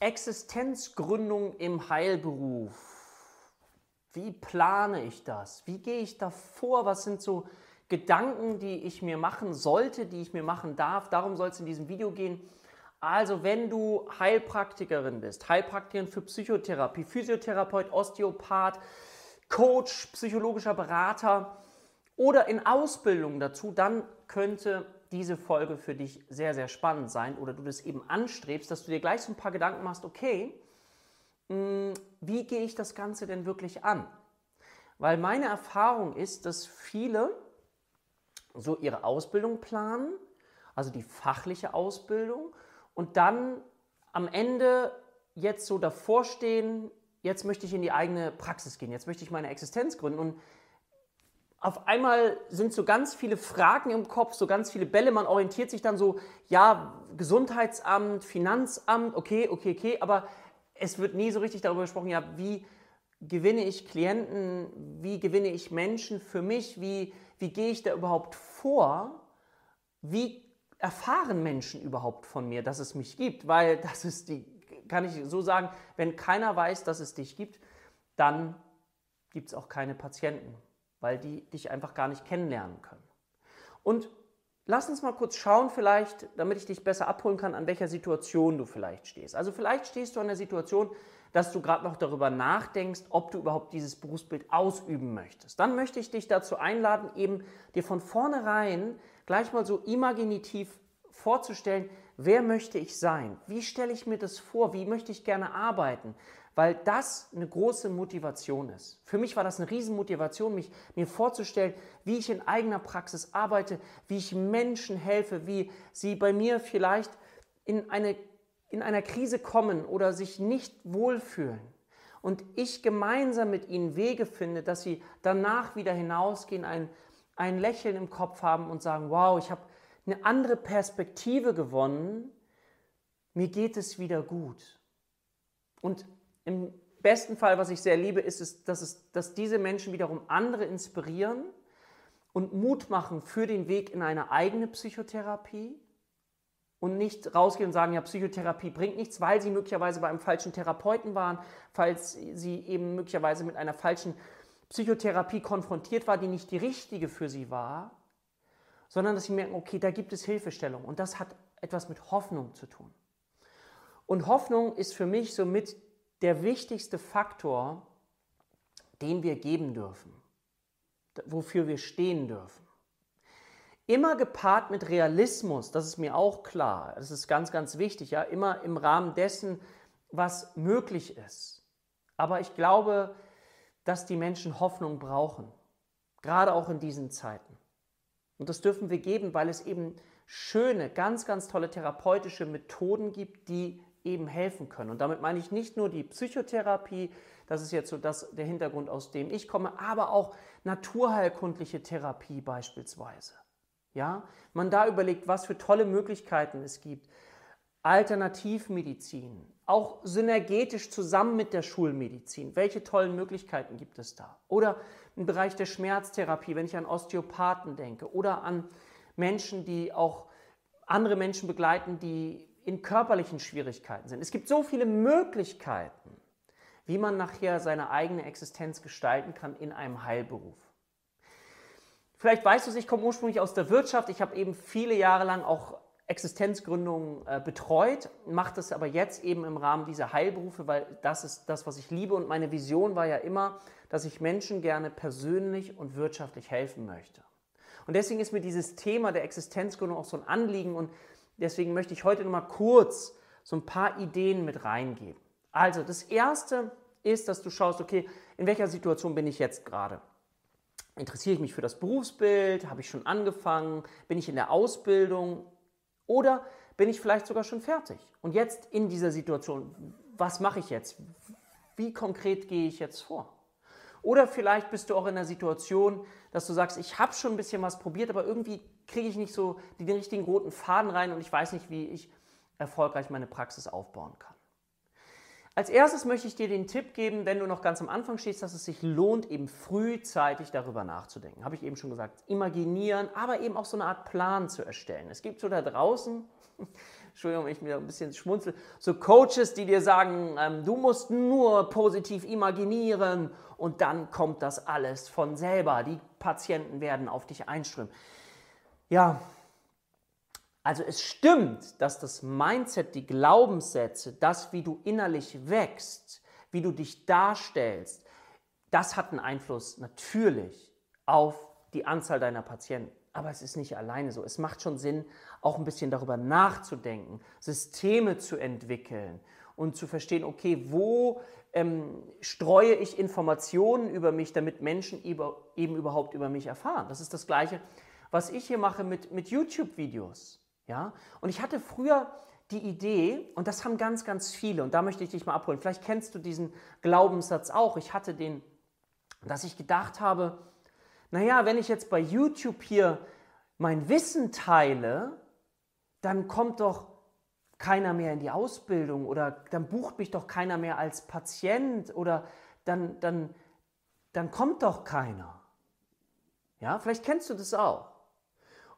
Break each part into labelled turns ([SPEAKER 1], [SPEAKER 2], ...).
[SPEAKER 1] Existenzgründung im Heilberuf. Wie plane ich das? Wie gehe ich da vor? Was sind so Gedanken, die ich mir machen sollte, die ich mir machen darf? Darum soll es in diesem Video gehen. Also, wenn du Heilpraktikerin bist, Heilpraktikerin für Psychotherapie, Physiotherapeut, Osteopath, Coach, psychologischer Berater oder in Ausbildung dazu, dann könnte diese Folge für dich sehr, sehr spannend sein oder du das eben anstrebst, dass du dir gleich so ein paar Gedanken machst, okay, hm, wie gehe ich das Ganze denn wirklich an? Weil meine Erfahrung ist, dass viele so ihre Ausbildung planen, also die fachliche Ausbildung, und dann am Ende jetzt so davor stehen, jetzt möchte ich in die eigene Praxis gehen, jetzt möchte ich meine Existenz gründen und auf einmal sind so ganz viele Fragen im Kopf, so ganz viele Bälle. Man orientiert sich dann so, ja, Gesundheitsamt, Finanzamt, okay, okay, okay, aber es wird nie so richtig darüber gesprochen, ja, wie gewinne ich Klienten, wie gewinne ich Menschen für mich, wie, wie gehe ich da überhaupt vor, wie erfahren Menschen überhaupt von mir, dass es mich gibt? Weil das ist die, kann ich so sagen, wenn keiner weiß, dass es dich gibt, dann gibt es auch keine Patienten, weil die dich einfach gar nicht kennenlernen können. Und lass uns mal kurz schauen, vielleicht, damit ich dich besser abholen kann, an welcher Situation du vielleicht stehst. Also vielleicht stehst du an der Situation, dass du gerade noch darüber nachdenkst, ob du überhaupt dieses Berufsbild ausüben möchtest. Dann möchte ich dich dazu einladen, eben dir von vornherein gleich mal so imaginativ vorzustellen, wer möchte ich sein? Wie stelle ich mir das vor? Wie möchte ich gerne arbeiten? Weil das eine große Motivation ist. Für mich war das eine Riesenmotivation, mich mir vorzustellen, wie ich in eigener Praxis arbeite, wie ich Menschen helfe, wie sie bei mir vielleicht in, eine, in einer Krise kommen oder sich nicht wohlfühlen. Und ich gemeinsam mit ihnen Wege finde, dass sie danach wieder hinausgehen, ein ein Lächeln im Kopf haben und sagen, wow, ich habe eine andere Perspektive gewonnen, mir geht es wieder gut. Und im besten Fall, was ich sehr liebe, ist es, dass, es, dass diese Menschen wiederum andere inspirieren und Mut machen für den Weg in eine eigene Psychotherapie und nicht rausgehen und sagen, ja, Psychotherapie bringt nichts, weil sie möglicherweise bei einem falschen Therapeuten waren, falls sie eben möglicherweise mit einer falschen Psychotherapie konfrontiert war, die nicht die richtige für sie war, sondern dass sie merken, okay, da gibt es Hilfestellung und das hat etwas mit Hoffnung zu tun. Und Hoffnung ist für mich somit der wichtigste Faktor, den wir geben dürfen, wofür wir stehen dürfen. Immer gepaart mit Realismus, das ist mir auch klar, das ist ganz, ganz wichtig, ja, immer im Rahmen dessen, was möglich ist. Aber ich glaube, dass die Menschen Hoffnung brauchen, gerade auch in diesen Zeiten. Und das dürfen wir geben, weil es eben schöne, ganz, ganz tolle therapeutische Methoden gibt, die eben helfen können. Und damit meine ich nicht nur die Psychotherapie, das ist jetzt so das, der Hintergrund, aus dem ich komme, aber auch naturheilkundliche Therapie beispielsweise. Ja, man da überlegt, was für tolle Möglichkeiten es gibt. Alternativmedizin, auch synergetisch zusammen mit der Schulmedizin. Welche tollen Möglichkeiten gibt es da? Oder im Bereich der Schmerztherapie, wenn ich an Osteopathen denke oder an Menschen, die auch andere Menschen begleiten, die in körperlichen Schwierigkeiten sind. Es gibt so viele Möglichkeiten, wie man nachher seine eigene Existenz gestalten kann in einem Heilberuf. Vielleicht weißt du es, ich komme ursprünglich aus der Wirtschaft. Ich habe eben viele Jahre lang auch Existenzgründung äh, betreut, mache das aber jetzt eben im Rahmen dieser Heilberufe, weil das ist das, was ich liebe. Und meine Vision war ja immer, dass ich Menschen gerne persönlich und wirtschaftlich helfen möchte. Und deswegen ist mir dieses Thema der Existenzgründung auch so ein Anliegen und deswegen möchte ich heute nochmal kurz so ein paar Ideen mit reingeben. Also das Erste ist, dass du schaust, okay, in welcher Situation bin ich jetzt gerade? Interessiere ich mich für das Berufsbild? Habe ich schon angefangen? Bin ich in der Ausbildung? Oder bin ich vielleicht sogar schon fertig? Und jetzt in dieser Situation, was mache ich jetzt? Wie konkret gehe ich jetzt vor? Oder vielleicht bist du auch in der Situation, dass du sagst, ich habe schon ein bisschen was probiert, aber irgendwie kriege ich nicht so den richtigen roten Faden rein und ich weiß nicht, wie ich erfolgreich meine Praxis aufbauen kann. Als erstes möchte ich dir den Tipp geben, wenn du noch ganz am Anfang stehst, dass es sich lohnt, eben frühzeitig darüber nachzudenken. Habe ich eben schon gesagt, imaginieren, aber eben auch so eine Art Plan zu erstellen. Es gibt so da draußen Entschuldigung, ich mir ein bisschen schmunzel, so Coaches, die dir sagen, ähm, du musst nur positiv imaginieren und dann kommt das alles von selber. Die Patienten werden auf dich einströmen. Ja, also es stimmt, dass das Mindset, die Glaubenssätze, das, wie du innerlich wächst, wie du dich darstellst, das hat einen Einfluss natürlich auf die Anzahl deiner Patienten. Aber es ist nicht alleine so. Es macht schon Sinn, auch ein bisschen darüber nachzudenken, Systeme zu entwickeln und zu verstehen, okay, wo ähm, streue ich Informationen über mich, damit Menschen eben überhaupt über mich erfahren. Das ist das Gleiche, was ich hier mache mit, mit YouTube-Videos. Ja? Und ich hatte früher die Idee, und das haben ganz, ganz viele, und da möchte ich dich mal abholen, vielleicht kennst du diesen Glaubenssatz auch, ich hatte den, dass ich gedacht habe, naja, wenn ich jetzt bei YouTube hier mein Wissen teile, dann kommt doch keiner mehr in die Ausbildung oder dann bucht mich doch keiner mehr als Patient oder dann, dann, dann kommt doch keiner. Ja, vielleicht kennst du das auch.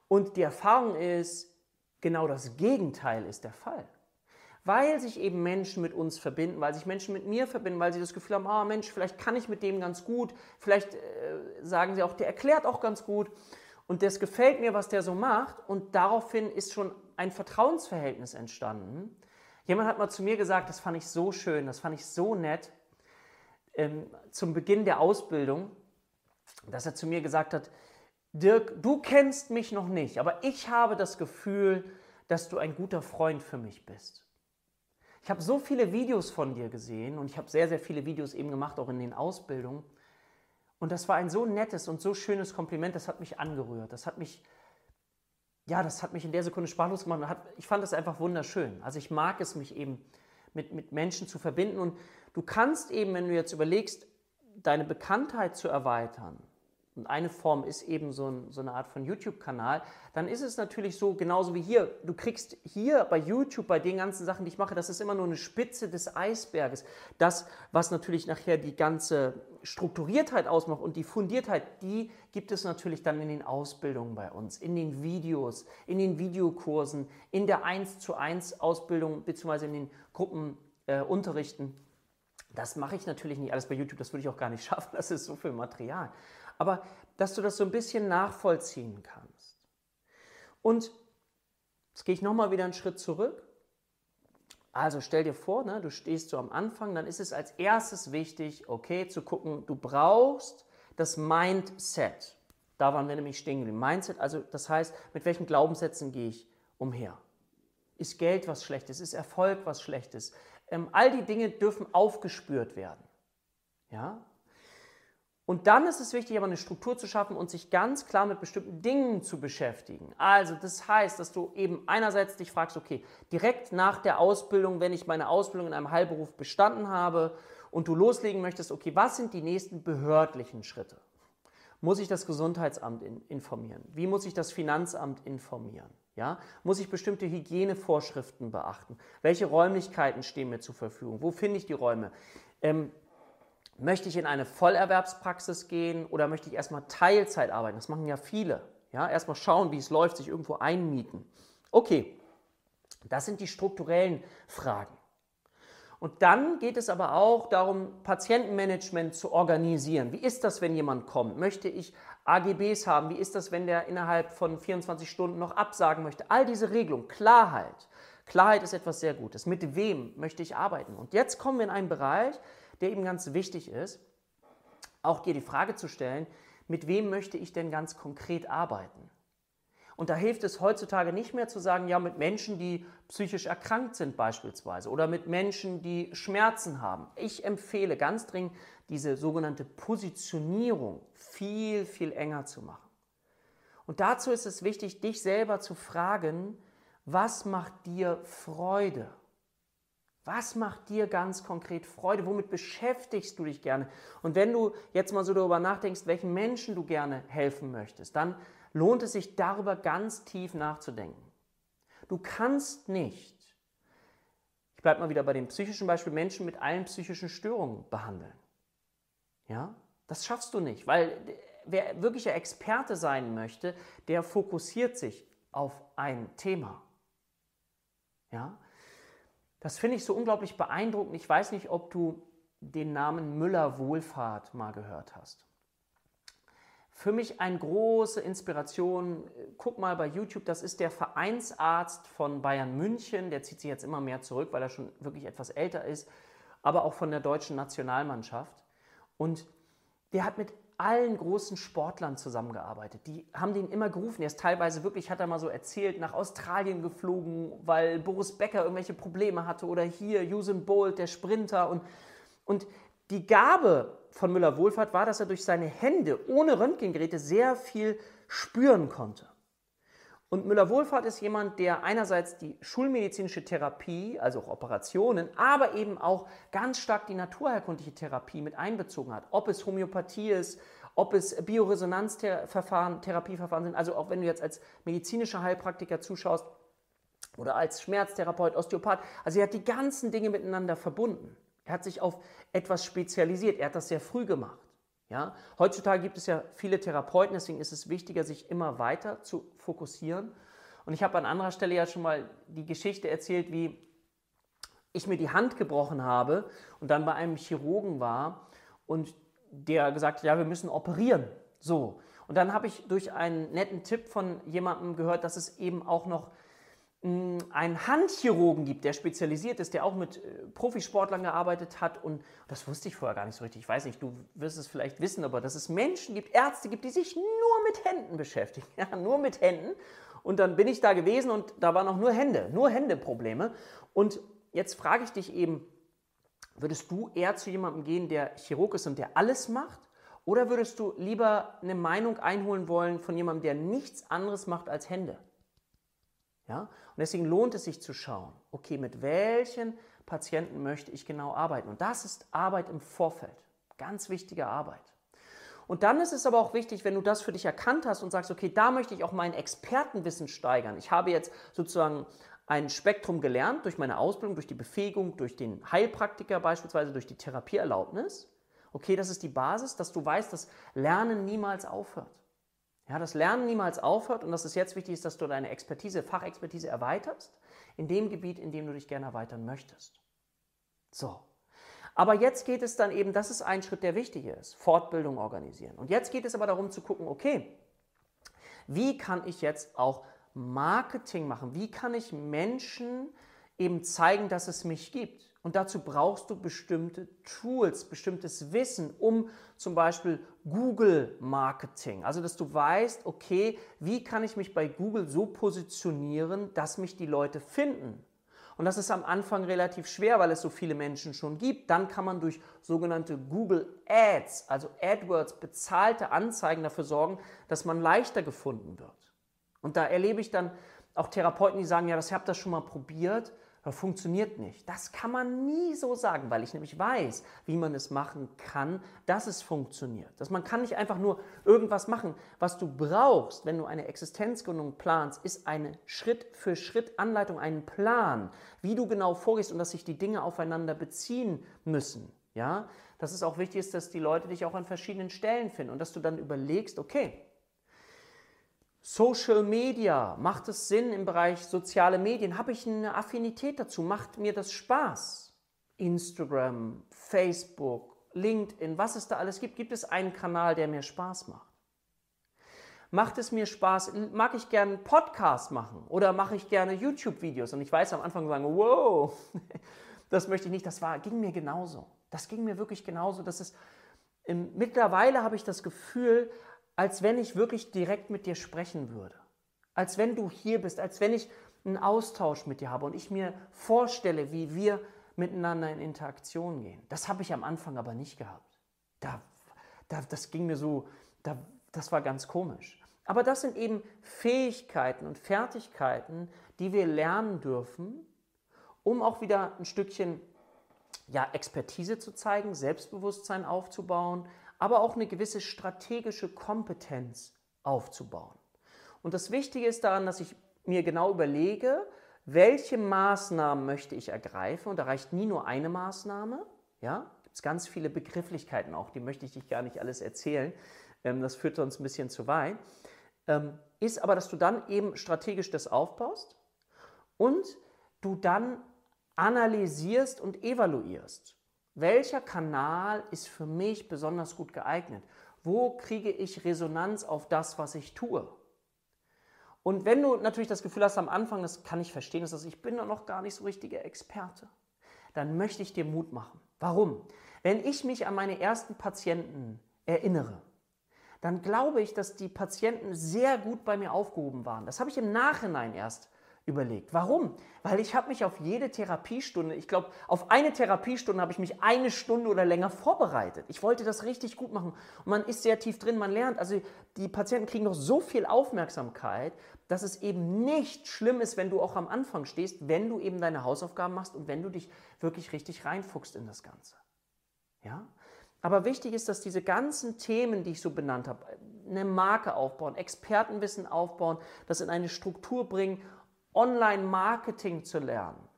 [SPEAKER 1] Und die Erfahrung ist, genau das Gegenteil ist der Fall. Weil sich eben Menschen mit uns verbinden, weil sich Menschen mit mir verbinden, weil sie das Gefühl haben, ah Mensch, vielleicht kann ich mit dem ganz gut, vielleicht äh, sagen sie auch, der erklärt auch ganz gut und das gefällt mir, was der so macht und daraufhin ist schon ein Vertrauensverhältnis entstanden. Jemand hat mal zu mir gesagt, das fand ich so schön, das fand ich so nett, ähm, zum Beginn der Ausbildung, dass er zu mir gesagt hat, Dirk, du kennst mich noch nicht, aber ich habe das Gefühl, dass du ein guter Freund für mich bist. Ich habe so viele Videos von dir gesehen und ich habe sehr, sehr viele Videos eben gemacht, auch in den Ausbildungen. Und das war ein so nettes und so schönes Kompliment, das hat mich angerührt. Das hat mich, ja, das hat mich in der Sekunde sprachlos gemacht. Hat, ich fand das einfach wunderschön. Also ich mag es, mich eben mit, mit Menschen zu verbinden. Und du kannst eben, wenn du jetzt überlegst, deine Bekanntheit zu erweitern, und eine Form ist eben so, ein, so eine Art von YouTube-Kanal, dann ist es natürlich so, genauso wie hier, du kriegst hier bei YouTube, bei den ganzen Sachen, die ich mache, das ist immer nur eine Spitze des Eisberges. Das, was natürlich nachher die ganze Strukturiertheit ausmacht und die Fundiertheit, die gibt es natürlich dann in den Ausbildungen bei uns, in den Videos, in den Videokursen, in der 1 zu 1 Ausbildung bzw. in den Gruppenunterrichten. Äh, das mache ich natürlich nicht alles bei YouTube, das würde ich auch gar nicht schaffen, das ist so viel Material aber dass du das so ein bisschen nachvollziehen kannst. Und jetzt gehe ich nochmal wieder einen Schritt zurück. Also stell dir vor, ne, du stehst so am Anfang, dann ist es als erstes wichtig, okay, zu gucken, du brauchst das Mindset. Da waren wir nämlich stehen geblieben. Mindset, also das heißt, mit welchen Glaubenssätzen gehe ich umher? Ist Geld was Schlechtes? Ist Erfolg was Schlechtes? Ähm, all die Dinge dürfen aufgespürt werden. Ja? Und dann ist es wichtig, aber eine Struktur zu schaffen und sich ganz klar mit bestimmten Dingen zu beschäftigen. Also das heißt, dass du eben einerseits dich fragst, okay, direkt nach der Ausbildung, wenn ich meine Ausbildung in einem Heilberuf bestanden habe und du loslegen möchtest, okay, was sind die nächsten behördlichen Schritte? Muss ich das Gesundheitsamt informieren? Wie muss ich das Finanzamt informieren? Ja? Muss ich bestimmte Hygienevorschriften beachten? Welche Räumlichkeiten stehen mir zur Verfügung? Wo finde ich die Räume? Ähm, Möchte ich in eine Vollerwerbspraxis gehen oder möchte ich erstmal Teilzeit arbeiten? Das machen ja viele. Ja, erstmal schauen, wie es läuft, sich irgendwo einmieten. Okay, das sind die strukturellen Fragen. Und dann geht es aber auch darum, Patientenmanagement zu organisieren. Wie ist das, wenn jemand kommt? Möchte ich AGBs haben? Wie ist das, wenn der innerhalb von 24 Stunden noch absagen möchte? All diese Regelungen, Klarheit. Klarheit ist etwas sehr Gutes. Mit wem möchte ich arbeiten? Und jetzt kommen wir in einen Bereich, der eben ganz wichtig ist, auch dir die Frage zu stellen, mit wem möchte ich denn ganz konkret arbeiten? Und da hilft es heutzutage nicht mehr zu sagen, ja, mit Menschen, die psychisch erkrankt sind beispielsweise oder mit Menschen, die Schmerzen haben. Ich empfehle ganz dringend, diese sogenannte Positionierung viel, viel enger zu machen. Und dazu ist es wichtig, dich selber zu fragen, was macht dir Freude? Was macht dir ganz konkret Freude? Womit beschäftigst du dich gerne? Und wenn du jetzt mal so darüber nachdenkst, welchen Menschen du gerne helfen möchtest, dann lohnt es sich darüber ganz tief nachzudenken. Du kannst nicht, ich bleibe mal wieder bei dem psychischen Beispiel, Menschen mit allen psychischen Störungen behandeln. Ja, das schaffst du nicht, weil wer wirklicher Experte sein möchte, der fokussiert sich auf ein Thema. Ja? Das finde ich so unglaublich beeindruckend. Ich weiß nicht, ob du den Namen Müller Wohlfahrt mal gehört hast. Für mich eine große Inspiration. Guck mal bei YouTube, das ist der Vereinsarzt von Bayern München. Der zieht sich jetzt immer mehr zurück, weil er schon wirklich etwas älter ist, aber auch von der deutschen Nationalmannschaft. Und der hat mit allen großen Sportlern zusammengearbeitet. Die haben den immer gerufen. Er ist teilweise wirklich, hat er mal so erzählt, nach Australien geflogen, weil Boris Becker irgendwelche Probleme hatte oder hier Usain Bolt, der Sprinter. Und, und die Gabe von Müller-Wohlfahrt war, dass er durch seine Hände ohne Röntgengeräte sehr viel spüren konnte. Und Müller-Wohlfahrt ist jemand, der einerseits die schulmedizinische Therapie, also auch Operationen, aber eben auch ganz stark die naturheilkundliche Therapie mit einbezogen hat. Ob es Homöopathie ist, ob es Bioresonanzverfahren, Therapieverfahren sind, also auch wenn du jetzt als medizinischer Heilpraktiker zuschaust oder als Schmerztherapeut, Osteopath, also er hat die ganzen Dinge miteinander verbunden. Er hat sich auf etwas spezialisiert, er hat das sehr früh gemacht. Ja? Heutzutage gibt es ja viele Therapeuten, deswegen ist es wichtiger, sich immer weiter zu fokussieren. Und ich habe an anderer Stelle ja schon mal die Geschichte erzählt, wie ich mir die Hand gebrochen habe und dann bei einem Chirurgen war und der gesagt hat, ja, wir müssen operieren. So. Und dann habe ich durch einen netten Tipp von jemandem gehört, dass es eben auch noch einen Handchirurgen gibt, der spezialisiert ist, der auch mit äh, Profisportlern gearbeitet hat. Und das wusste ich vorher gar nicht so richtig. Ich weiß nicht, du wirst es vielleicht wissen, aber dass es Menschen gibt, Ärzte gibt, die sich nur mit Händen beschäftigen. Ja, nur mit Händen. Und dann bin ich da gewesen und da waren auch nur Hände, nur Händeprobleme. Und jetzt frage ich dich eben, würdest du eher zu jemandem gehen, der Chirurg ist und der alles macht? Oder würdest du lieber eine Meinung einholen wollen von jemandem, der nichts anderes macht als Hände? Ja? Und deswegen lohnt es sich zu schauen, okay, mit welchen Patienten möchte ich genau arbeiten. Und das ist Arbeit im Vorfeld. Ganz wichtige Arbeit. Und dann ist es aber auch wichtig, wenn du das für dich erkannt hast und sagst, okay, da möchte ich auch mein Expertenwissen steigern. Ich habe jetzt sozusagen ein Spektrum gelernt durch meine Ausbildung, durch die Befähigung, durch den Heilpraktiker beispielsweise, durch die Therapieerlaubnis. Okay, das ist die Basis, dass du weißt, dass Lernen niemals aufhört. Ja, das Lernen niemals aufhört und dass es jetzt wichtig ist, dass du deine Expertise, Fachexpertise erweiterst in dem Gebiet, in dem du dich gerne erweitern möchtest. So. Aber jetzt geht es dann eben, das ist ein Schritt, der wichtig ist, Fortbildung organisieren. Und jetzt geht es aber darum zu gucken, okay, wie kann ich jetzt auch Marketing machen? Wie kann ich Menschen eben zeigen, dass es mich gibt? Und dazu brauchst du bestimmte Tools, bestimmtes Wissen, um zum Beispiel Google Marketing. Also, dass du weißt, okay, wie kann ich mich bei Google so positionieren, dass mich die Leute finden? Und das ist am Anfang relativ schwer, weil es so viele Menschen schon gibt. Dann kann man durch sogenannte Google Ads, also AdWords, bezahlte Anzeigen dafür sorgen, dass man leichter gefunden wird. Und da erlebe ich dann auch Therapeuten, die sagen, ja, das habt das schon mal probiert das funktioniert nicht. Das kann man nie so sagen, weil ich nämlich weiß, wie man es machen kann, dass es funktioniert. Dass man kann nicht einfach nur irgendwas machen. Was du brauchst, wenn du eine Existenzgründung planst, ist eine Schritt für Schritt Anleitung, einen Plan, wie du genau vorgehst und dass sich die Dinge aufeinander beziehen müssen. Ja, dass es auch wichtig ist, dass die Leute dich auch an verschiedenen Stellen finden und dass du dann überlegst, okay, Social Media, macht es Sinn im Bereich soziale Medien? Habe ich eine Affinität dazu? Macht mir das Spaß? Instagram, Facebook, LinkedIn, was es da alles gibt. Gibt es einen Kanal, der mir Spaß macht? Macht es mir Spaß? Mag ich gerne einen Podcast machen oder mache ich gerne YouTube-Videos? Und ich weiß am Anfang sagen, wow, das möchte ich nicht. Das war, ging mir genauso. Das ging mir wirklich genauso. Das ist, mittlerweile habe ich das Gefühl, als wenn ich wirklich direkt mit dir sprechen würde. Als wenn du hier bist, als wenn ich einen Austausch mit dir habe und ich mir vorstelle, wie wir miteinander in Interaktion gehen. Das habe ich am Anfang aber nicht gehabt. Da, da, das ging mir so, da, das war ganz komisch. Aber das sind eben Fähigkeiten und Fertigkeiten, die wir lernen dürfen, um auch wieder ein Stückchen ja, Expertise zu zeigen, Selbstbewusstsein aufzubauen, aber auch eine gewisse strategische Kompetenz aufzubauen. Und das Wichtige ist daran, dass ich mir genau überlege, welche Maßnahmen möchte ich ergreifen. Und da reicht nie nur eine Maßnahme. Ja, gibt es ganz viele Begrifflichkeiten auch, die möchte ich dich gar nicht alles erzählen. Ähm, das führt uns ein bisschen zu weit. Ähm, ist aber, dass du dann eben strategisch das aufbaust und du dann analysierst und evaluierst. Welcher Kanal ist für mich besonders gut geeignet? Wo kriege ich Resonanz auf das, was ich tue? Und wenn du natürlich das Gefühl hast am Anfang, das kann ich verstehen, dass ich bin noch gar nicht so richtiger Experte, dann möchte ich dir Mut machen. Warum? Wenn ich mich an meine ersten Patienten erinnere, dann glaube ich, dass die Patienten sehr gut bei mir aufgehoben waren. Das habe ich im Nachhinein erst überlegt. Warum? Weil ich habe mich auf jede Therapiestunde, ich glaube, auf eine Therapiestunde habe ich mich eine Stunde oder länger vorbereitet. Ich wollte das richtig gut machen. Und man ist sehr tief drin, man lernt. Also die Patienten kriegen noch so viel Aufmerksamkeit, dass es eben nicht schlimm ist, wenn du auch am Anfang stehst, wenn du eben deine Hausaufgaben machst und wenn du dich wirklich richtig reinfuchst in das Ganze. Ja? Aber wichtig ist, dass diese ganzen Themen, die ich so benannt habe, eine Marke aufbauen, Expertenwissen aufbauen, das in eine Struktur bringen Online-Marketing zu lernen,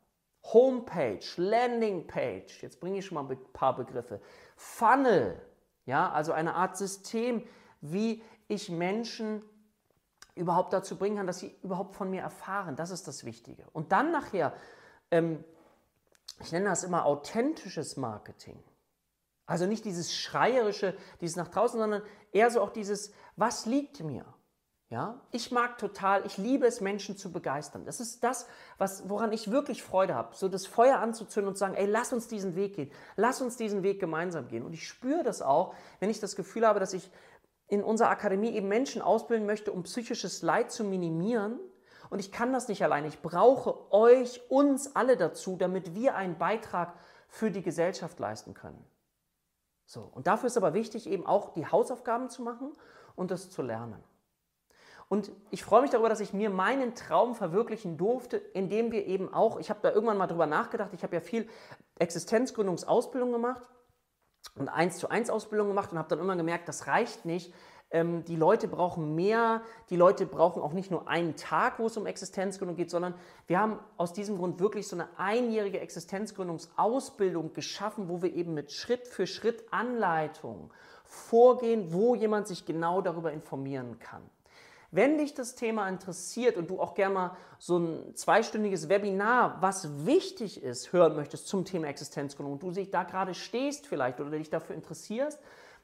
[SPEAKER 1] Homepage, Landingpage, jetzt bringe ich schon mal ein paar Begriffe, Funnel, ja, also eine Art System, wie ich Menschen überhaupt dazu bringen kann, dass sie überhaupt von mir erfahren. Das ist das Wichtige. Und dann nachher, ähm, ich nenne das immer authentisches Marketing. Also nicht dieses schreierische, dieses nach draußen, sondern eher so auch dieses, was liegt mir? Ja, ich mag total, ich liebe es, Menschen zu begeistern. Das ist das, was, woran ich wirklich Freude habe. So das Feuer anzuzünden und zu sagen, ey, lass uns diesen Weg gehen. Lass uns diesen Weg gemeinsam gehen. Und ich spüre das auch, wenn ich das Gefühl habe, dass ich in unserer Akademie eben Menschen ausbilden möchte, um psychisches Leid zu minimieren. Und ich kann das nicht alleine. Ich brauche euch, uns alle dazu, damit wir einen Beitrag für die Gesellschaft leisten können. So. Und dafür ist aber wichtig, eben auch die Hausaufgaben zu machen und das zu lernen. Und ich freue mich darüber, dass ich mir meinen Traum verwirklichen durfte, indem wir eben auch, ich habe da irgendwann mal drüber nachgedacht, ich habe ja viel Existenzgründungsausbildung gemacht und 1 zu 1 Ausbildung gemacht und habe dann immer gemerkt, das reicht nicht. Ähm, die Leute brauchen mehr, die Leute brauchen auch nicht nur einen Tag, wo es um Existenzgründung geht, sondern wir haben aus diesem Grund wirklich so eine einjährige Existenzgründungsausbildung geschaffen, wo wir eben mit Schritt für Schritt Anleitung vorgehen, wo jemand sich genau darüber informieren kann. Wenn dich das Thema interessiert und du auch gerne mal so ein zweistündiges Webinar, was wichtig ist, hören möchtest zum Thema Existenzgründung und du dich da gerade stehst vielleicht oder dich dafür interessierst,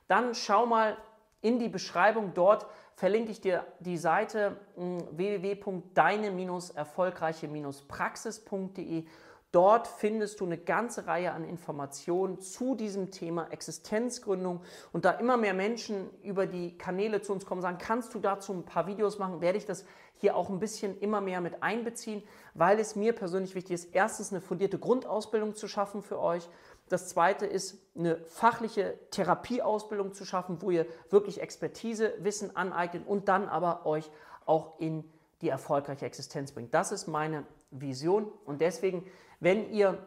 [SPEAKER 1] dann schau mal in die Beschreibung. Dort verlinke ich dir die Seite hm, www.deine-erfolgreiche-praxis.de Dort findest du eine ganze Reihe an Informationen zu diesem Thema Existenzgründung. Und da immer mehr Menschen über die Kanäle zu uns kommen, sagen, kannst du dazu ein paar Videos machen, werde ich das hier auch ein bisschen immer mehr mit einbeziehen, weil es mir persönlich wichtig ist, erstens eine fundierte Grundausbildung zu schaffen für euch. Das zweite ist, eine fachliche Therapieausbildung zu schaffen, wo ihr wirklich Expertise, Wissen aneignet und dann aber euch auch in die erfolgreiche Existenz bringt. Das ist meine Vision und deswegen wenn ihr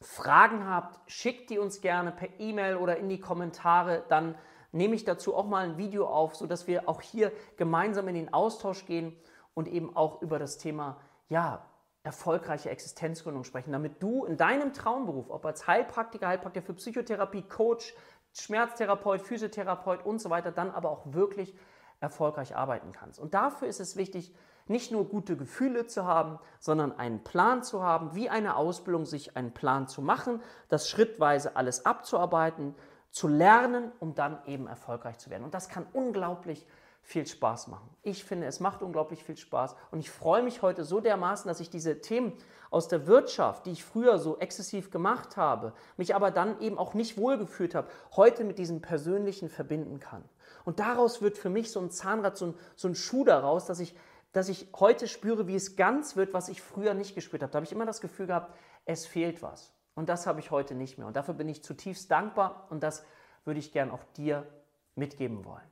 [SPEAKER 1] Fragen habt, schickt die uns gerne per E-Mail oder in die Kommentare. Dann nehme ich dazu auch mal ein Video auf, sodass wir auch hier gemeinsam in den Austausch gehen und eben auch über das Thema ja, erfolgreiche Existenzgründung sprechen, damit du in deinem Traumberuf, ob als Heilpraktiker, Heilpraktiker für Psychotherapie, Coach, Schmerztherapeut, Physiotherapeut und so weiter, dann aber auch wirklich erfolgreich arbeiten kannst. Und dafür ist es wichtig, nicht nur gute Gefühle zu haben, sondern einen Plan zu haben, wie eine Ausbildung sich einen Plan zu machen, das schrittweise alles abzuarbeiten, zu lernen, um dann eben erfolgreich zu werden. Und das kann unglaublich viel Spaß machen. Ich finde, es macht unglaublich viel Spaß und ich freue mich heute so dermaßen, dass ich diese Themen aus der Wirtschaft, die ich früher so exzessiv gemacht habe, mich aber dann eben auch nicht wohlgefühlt habe, heute mit diesem Persönlichen verbinden kann. Und daraus wird für mich so ein Zahnrad, so ein, so ein Schuh daraus, dass ich dass ich heute spüre, wie es ganz wird, was ich früher nicht gespürt habe. Da habe ich immer das Gefühl gehabt, es fehlt was. Und das habe ich heute nicht mehr. Und dafür bin ich zutiefst dankbar und das würde ich gern auch dir mitgeben wollen.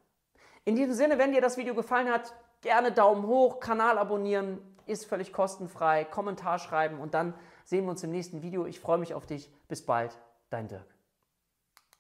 [SPEAKER 1] In diesem Sinne, wenn dir das Video gefallen hat, gerne Daumen hoch, Kanal abonnieren, ist völlig kostenfrei, Kommentar schreiben und dann sehen wir uns im nächsten Video. Ich freue mich auf dich. Bis bald, dein Dirk.